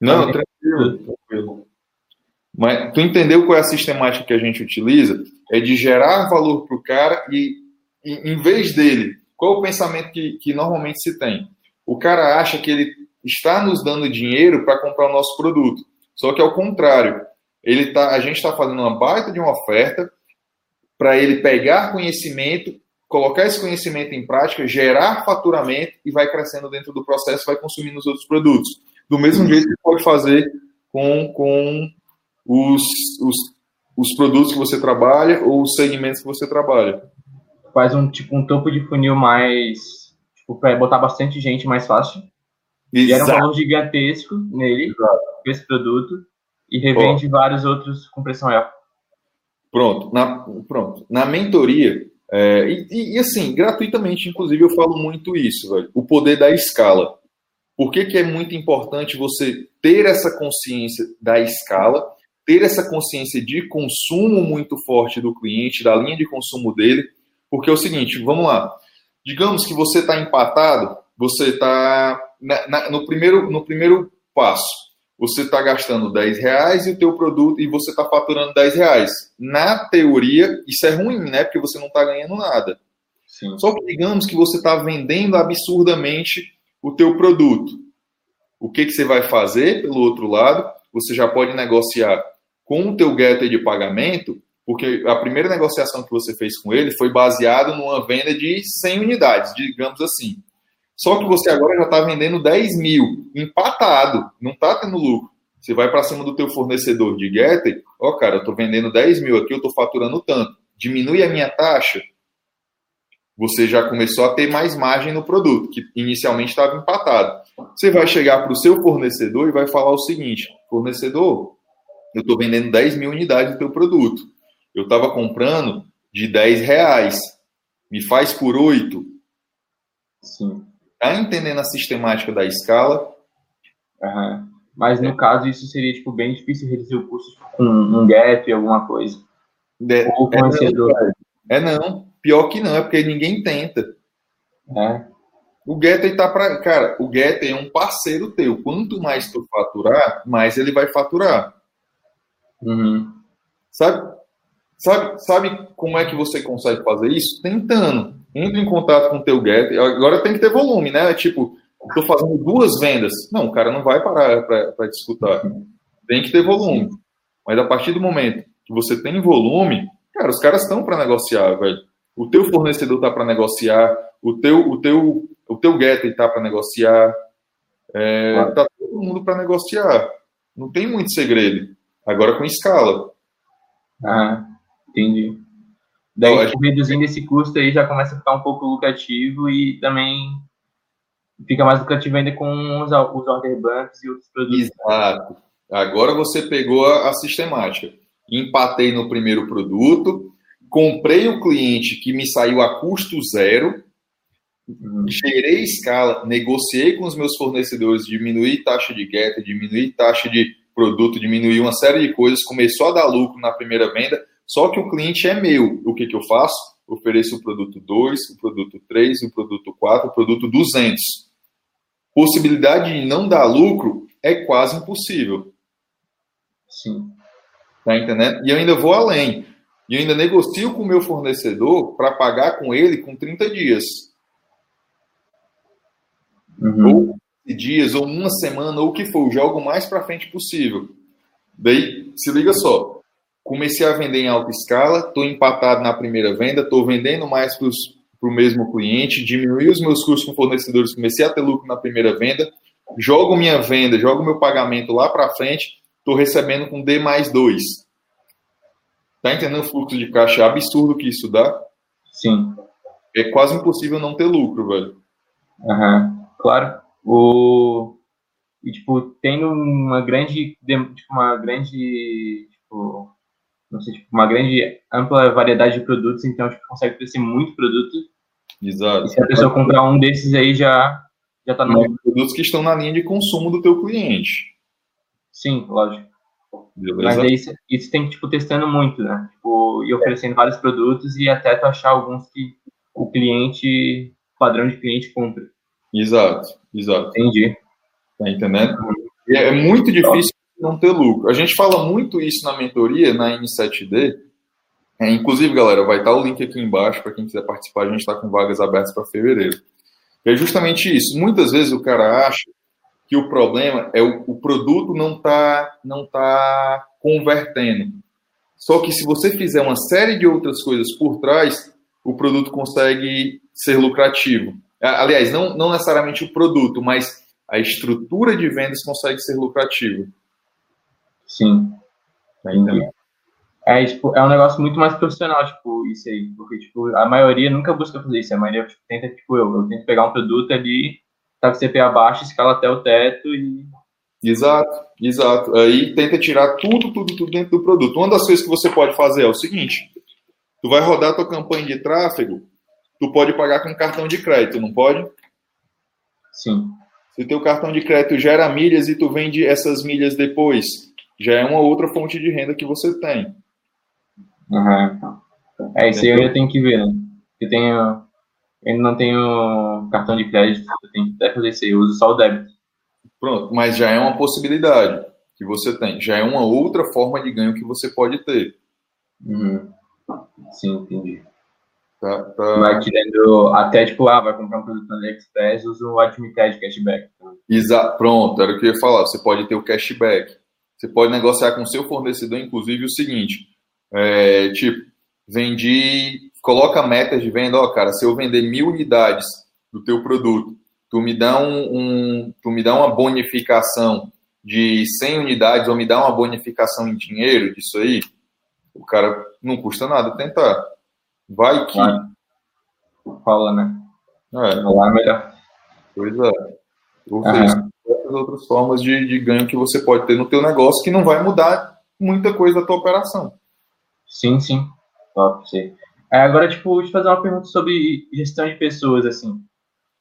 S1: Não, tranquilo, tranquilo. Mas tu entendeu qual é a sistemática que a gente utiliza? É de gerar valor para o cara e, e, em vez dele, qual é o pensamento que, que normalmente se tem? O cara acha que ele está nos dando dinheiro para comprar o nosso produto. Só que é o contrário. Ele tá, a gente está fazendo uma baita de uma oferta para ele pegar conhecimento colocar esse conhecimento em prática, gerar faturamento e vai crescendo dentro do processo, vai consumindo os outros produtos. Do mesmo jeito que pode fazer com, com os, os, os produtos que você trabalha ou os segmentos que você trabalha.
S2: Faz um tipo um topo de funil mais tipo, para botar bastante gente mais fácil. Exato. Gera um valor gigantesco nele, Exato. esse produto, e revende vários outros com pressão alta.
S1: Pronto. Na, pronto. Na mentoria, é, e, e, assim, gratuitamente, inclusive, eu falo muito isso, velho, o poder da escala. Por que, que é muito importante você ter essa consciência da escala, ter essa consciência de consumo muito forte do cliente, da linha de consumo dele? Porque é o seguinte, vamos lá. Digamos que você está empatado, você está no, primeiro, no primeiro passo você está gastando 10 reais e o teu produto e você está faturando 10 reais. Na teoria, isso é ruim, né? Porque você não está ganhando nada. Sim. Só que digamos que você está vendendo absurdamente o teu produto. O que, que você vai fazer pelo outro lado? Você já pode negociar com o teu gateway de pagamento, porque a primeira negociação que você fez com ele foi baseada numa venda de 100 unidades, digamos assim. Só que você agora já está vendendo 10 mil, empatado, não está tendo lucro. Você vai para cima do teu fornecedor de Getter, ó, oh, cara, eu estou vendendo 10 mil aqui, eu estou faturando tanto. Diminui a minha taxa, você já começou a ter mais margem no produto, que inicialmente estava empatado. Você vai chegar para o seu fornecedor e vai falar o seguinte: fornecedor, eu estou vendendo 10 mil unidades do teu produto. Eu estava comprando de 10 reais. Me faz por 8.
S2: Sim.
S1: Está entendendo a sistemática da escala.
S2: Uhum. Mas no caso, isso seria tipo, bem difícil reduzir o custo com um gap, alguma coisa.
S1: É, Ou com é, não, é não. Pior que não, é porque ninguém tenta.
S2: É.
S1: O Getter está para. Cara, o Getter é um parceiro teu. Quanto mais tu faturar, mais ele vai faturar.
S2: Uhum.
S1: Sabe? Sabe, sabe como é que você consegue fazer isso? Tentando entra em contato com o teu get. Agora tem que ter volume, né? Tipo, estou fazendo duas vendas. Não, o cara não vai parar para te escutar. Tem que ter volume. Mas a partir do momento que você tem volume, cara, os caras estão para negociar, velho. O teu fornecedor tá para negociar, o teu, o teu, o teu getter está para negociar. É, claro. Tá todo mundo para negociar. Não tem muito segredo. Agora com escala.
S2: Ah, entendi. Daí, tipo, reduzindo esse custo aí, já começa a ficar um pouco lucrativo e também fica mais lucrativo ainda com os, os order banks e outros produtos.
S1: Exato. Agora você pegou a, a sistemática. Empatei no primeiro produto, comprei o cliente que me saiu a custo zero, uhum. gerei escala, negociei com os meus fornecedores, diminuí taxa de get, diminuí taxa de produto, diminuí uma série de coisas, começou a dar lucro na primeira venda, só que o cliente é meu. O que, que eu faço? ofereço o produto 2, o produto 3, o produto 4, o produto 200. Possibilidade de não dar lucro é quase impossível.
S2: Sim.
S1: Tá entendendo? E eu ainda vou além. E eu ainda negocio com o meu fornecedor para pagar com ele com 30 dias. Uhum. Ou dias, ou uma semana, ou o que for. Jogo o mais para frente possível. Daí, se liga só. Comecei a vender em alta escala, estou empatado na primeira venda, estou vendendo mais para o mesmo cliente, diminui os meus custos com fornecedores, comecei a ter lucro na primeira venda, jogo minha venda, jogo meu pagamento lá para frente, estou recebendo com D mais 2. Tá entendendo o fluxo de caixa é absurdo que isso dá?
S2: Sim.
S1: É quase impossível não ter lucro, velho.
S2: Uhum. claro. O... E, tipo, tendo uma grande, tipo, uma grande, tipo, sei, tipo, uma grande, ampla variedade de produtos, então, tipo, consegue crescer muito produto.
S1: Exato.
S2: E se a pessoa comprar um desses aí, já, já tá no...
S1: Produtos que estão na linha de consumo do teu cliente.
S2: Sim, lógico. Beleza. Mas aí isso, isso tem que, tipo, testando muito, né? Tipo, e oferecendo é. vários produtos e até tu achar alguns que o cliente, padrão de cliente compra.
S1: Exato, exato.
S2: Entendi.
S1: Tá entendendo? E é muito difícil não ter lucro. A gente fala muito isso na mentoria, na N7D. É, inclusive, galera, vai estar o link aqui embaixo para quem quiser participar. A gente está com vagas abertas para fevereiro. É justamente isso. Muitas vezes o cara acha que o problema é o, o produto não tá não tá convertendo. Só que se você fizer uma série de outras coisas por trás, o produto consegue ser lucrativo. Aliás, não, não necessariamente o produto, mas a estrutura de vendas consegue ser lucrativa.
S2: Sim. Entendi. É, tipo, é um negócio muito mais profissional, tipo, isso aí. Porque, tipo, a maioria nunca busca fazer isso. A maioria tipo, tenta, tipo, eu, eu tento pegar um produto ali, tá com CPA baixo, escala até o teto e.
S1: Exato, exato. Aí tenta tirar tudo, tudo, tudo dentro do produto. Uma das coisas que você pode fazer é o seguinte: tu vai rodar a tua campanha de tráfego, tu pode pagar com cartão de crédito, não pode?
S2: Sim.
S1: Se o teu cartão de crédito gera milhas e tu vende essas milhas depois, já é uma outra fonte de renda que você tem.
S2: Uhum. É, isso aí eu já tenho que ver, né? Eu tenho. Eu não tenho cartão de crédito, eu tenho que até fazer isso aí, eu uso só o débito.
S1: Pronto, mas já é uma possibilidade que você tem. Já é uma outra forma de ganho que você pode ter.
S2: Uhum. Sim, entendi. Tá, tá. Vai tirando até tipo, ah, vai comprar um produto no AliExpress, usa o Admitted Cashback.
S1: Exato, pronto, era o que eu ia falar. Você pode ter o cashback. Você pode negociar com o seu fornecedor, inclusive, o seguinte: é, tipo, vendi, coloca metas de venda, ó, cara, se eu vender mil unidades do teu produto, tu me dá um, um tu me dá uma bonificação de 100 unidades ou me dá uma bonificação em dinheiro disso aí, o cara não custa nada tentar. Vai que.
S2: Fala, né?
S1: É.
S2: Falar é melhor.
S1: Pois é. Ou seja, outras formas de, de ganho que você pode ter no teu negócio que não vai mudar muita coisa da tua operação.
S2: Sim, sim. Top, sim. É, agora, tipo, te fazer uma pergunta sobre gestão de pessoas, assim.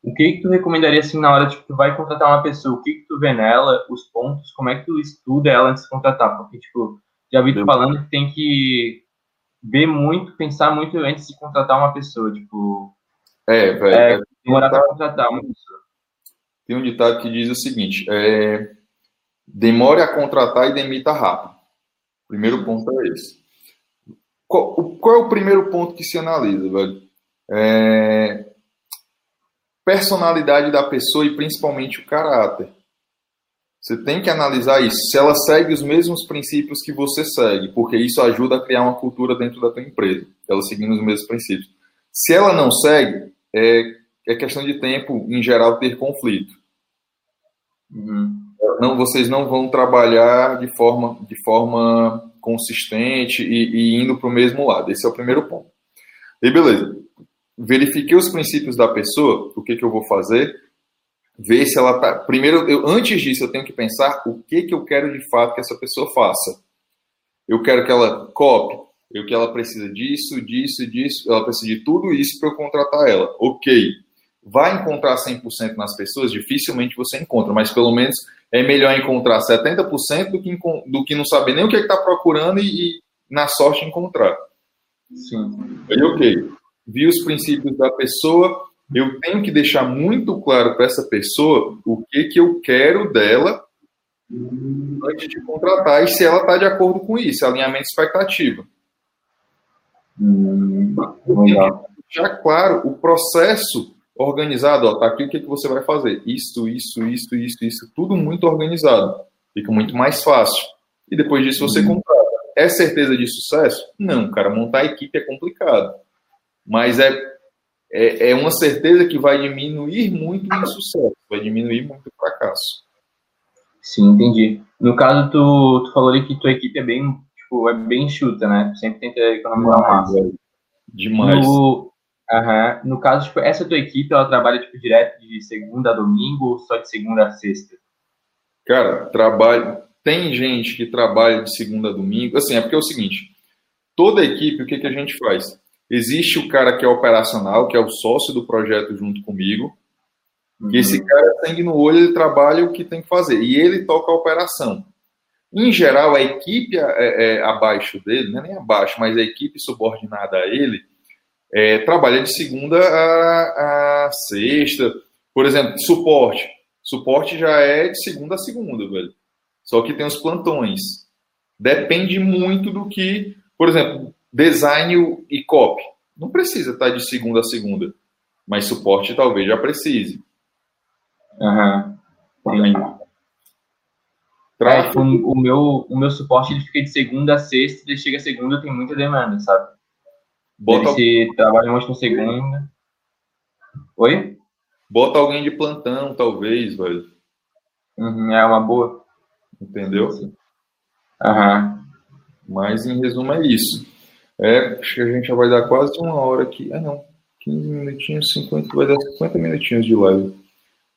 S2: O que que tu recomendaria, assim, na hora, tipo, tu vai contratar uma pessoa, o que que tu vê nela, os pontos, como é que tu estuda ela antes de contratar? Porque, tipo, já vi tu falando que tem que ver muito, pensar muito antes de contratar uma pessoa, tipo...
S1: É, velho. É,
S2: demorar pra contratar uma pessoa.
S1: Tem um ditado que diz o seguinte, é, demore a contratar e demita rápido. Primeiro ponto é esse. Qual, qual, é o primeiro ponto que se analisa, velho? É, personalidade da pessoa e principalmente o caráter. Você tem que analisar isso. Se ela segue os mesmos princípios que você segue, porque isso ajuda a criar uma cultura dentro da tua empresa. Ela seguindo os mesmos princípios. Se ela não segue, é, é questão de tempo, em geral, ter conflito. Uhum. Não, vocês não vão trabalhar de forma, de forma consistente e, e indo para o mesmo lado. Esse é o primeiro ponto. E beleza. Verifiquei os princípios da pessoa. O que, que eu vou fazer? Ver se ela tá. Primeiro, eu, antes disso, eu tenho que pensar o que, que eu quero de fato que essa pessoa faça. Eu quero que ela copie. Eu que ela precisa disso, disso, disso. Ela precisa de tudo isso para eu contratar ela. Ok. Vai encontrar 100% nas pessoas? Dificilmente você encontra, mas pelo menos é melhor encontrar 70% do que, do que não saber nem o que é está procurando e, e, na sorte encontrar.
S2: Sim.
S1: Aí, ok. vi os princípios da pessoa, eu tenho que deixar muito claro para essa pessoa o que, que eu quero dela antes de contratar e se ela está de acordo com isso, alinhamento expectativa.
S2: Hum,
S1: Já claro, o processo organizado, ó, tá aqui o que, que você vai fazer. Isso, isso, isso, isso, isso, tudo muito organizado. Fica muito mais fácil. E depois disso você uhum. contrata. É certeza de sucesso? Não, cara, montar a equipe é complicado. Mas é, é, é uma certeza que vai diminuir muito o insucesso, vai diminuir muito o fracasso.
S2: Sim, entendi. No caso, tu, tu falou ali que tua equipe é bem, tipo, é bem chuta, né? Sempre tenta economizar massa.
S1: Demais.
S2: No, uh no caso, tipo, essa tua equipe, ela trabalha, tipo, direto de segunda a domingo ou só de segunda a sexta?
S1: Cara, trabalho... Tem gente que trabalha de segunda a domingo. Assim, é porque é o seguinte, toda equipe, o que, que a gente faz? Existe o cara que é operacional, que é o sócio do projeto junto comigo, Uhum. E esse cara, sangue no olho, ele trabalha o que tem que fazer. E ele toca a operação. Em geral, a equipe é, é, abaixo dele, não é nem abaixo, mas a equipe subordinada a ele, é, trabalha de segunda a, a, sexta. Por exemplo, suporte. Suporte já é de segunda a segunda, velho. Só que tem os plantões. Depende muito do que, por exemplo, design e copy. Não precisa estar de segunda a segunda, mas suporte talvez já precise.
S2: Aham. Uhum. É, tipo, o, meu, o meu suporte ele fica de segunda a sexta, e chega a segunda tem muita demanda, sabe? Bota... Ele se trabalha muito com segunda. Oi?
S1: Bota alguém de plantão, talvez, velho.
S2: Uhum, é uma boa.
S1: Entendeu?
S2: Aham. Uhum.
S1: Mas em resumo é isso. É, acho que a gente já vai dar quase uma hora aqui. Ah, não. 15 minutinhos, 50, vai dar 50 minutinhos de live.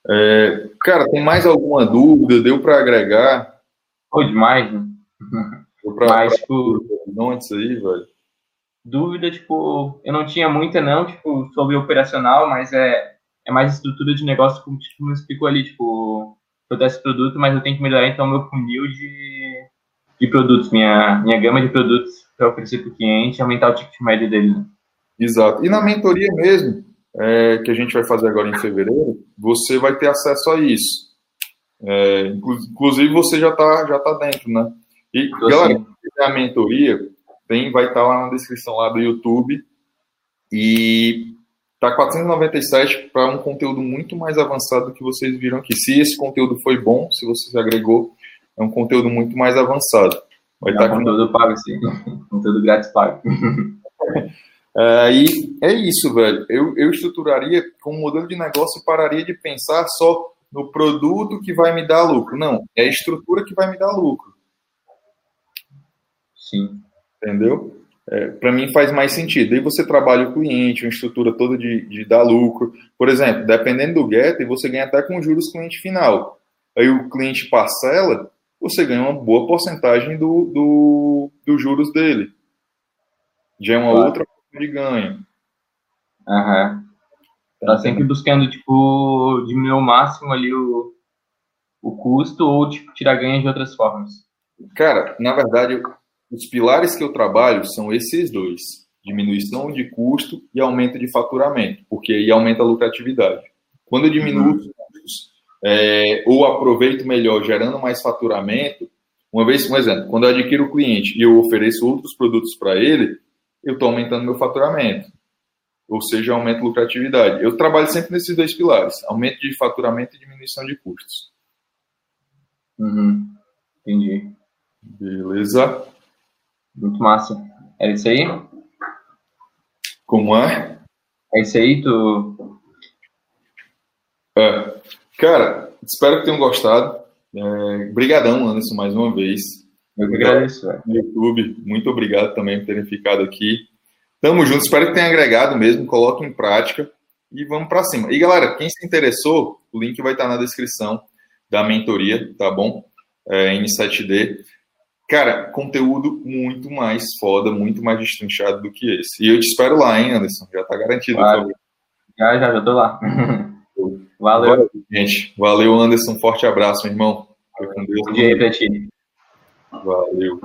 S1: É, cara, tem mais alguma dúvida? Deu para agregar?
S2: Foi demais, né?
S1: Deu pra, Mas, pra... tipo... Não antes aí, velho.
S2: Dúvida, tipo, eu não tinha muita, não, tipo, sobre operacional, mas é, é mais estrutura de negócio, como tipo, me explicou ali, tipo, eu desse produto, mas eu tenho que melhorar, então, meu funil de, de produtos, minha, minha gama de produtos para oferecer para o cliente, aumentar o ticket médio dele. Né?
S1: Exato. E na mentoria mesmo, é, que a gente vai fazer agora em fevereiro, você vai ter acesso a isso. É, inclusive você já está já tá dentro, né? E Tô galera, a mentoria tem, vai estar tá lá na descrição lá do YouTube e tá 497 para um conteúdo muito mais avançado do que vocês viram aqui. Se esse conteúdo foi bom, se você agregou, é um conteúdo muito mais avançado.
S2: Vai é tá conteúdo aqui... pago, sim. conteúdo grátis pago.
S1: E é isso, velho. Eu, eu estruturaria com um modelo de negócio e pararia de pensar só no produto que vai me dar lucro. Não, é a estrutura que vai me dar lucro.
S2: Sim.
S1: Entendeu? É, para mim faz mais sentido. Aí você trabalha o cliente, uma estrutura toda de, de dar lucro. Por exemplo, dependendo do Getter, você ganha até com juros cliente final. Aí o cliente parcela, você ganha uma boa porcentagem do, do, do juros dele. Já é uma claro. outra de ganho.
S2: Aham. Tá sempre buscando, tipo, diminuir ao máximo ali o, o custo ou, tipo, tirar ganho de outras formas.
S1: Cara, na verdade, os pilares que eu trabalho são esses dois. Diminuição de custo e aumento de faturamento, porque aí aumenta a lucratividade. Quando eu diminuo os custos é, ou aproveito melhor gerando mais faturamento, uma vez, um exemplo, quando eu adquiro o cliente e eu ofereço outros produtos para ele, eu estou aumentando meu faturamento. Ou seja, aumento de lucratividade. Eu trabalho sempre nesses dois pilares: aumento de faturamento e diminuição de custos.
S2: Uhum. Entendi.
S1: Beleza.
S2: Muito massa. É isso aí?
S1: Como é?
S2: É isso aí, tu.
S1: É. Cara, espero que tenham gostado. É, brigadão, Anderson, mais uma vez.
S2: Eu que agradeço.
S1: No YouTube, muito obrigado também por terem ficado aqui. Tamo junto, espero que tenha agregado mesmo, coloque em prática e vamos para cima. E galera, quem se interessou, o link vai estar na descrição da mentoria, tá bom? É, N7D. Cara, conteúdo muito mais foda, muito mais destrinchado do que esse. E eu te espero lá, hein, Anderson? Já tá garantido.
S2: Claro. Já, já, já tô lá. Valeu. Valeu.
S1: gente. Valeu, Anderson. Forte abraço, meu irmão.
S2: Bom dia aí pra ti.
S1: Valeu.